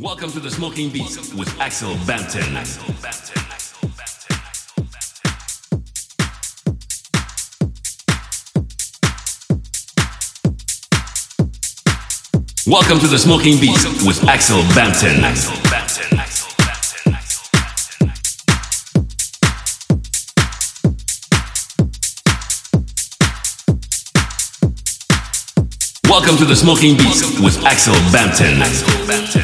Welcome to the Smoking Beats with Axel Banton. Welcome to the Smoking Beats with Axel Banton. Welcome to the Smoking Beats with Axel Banton.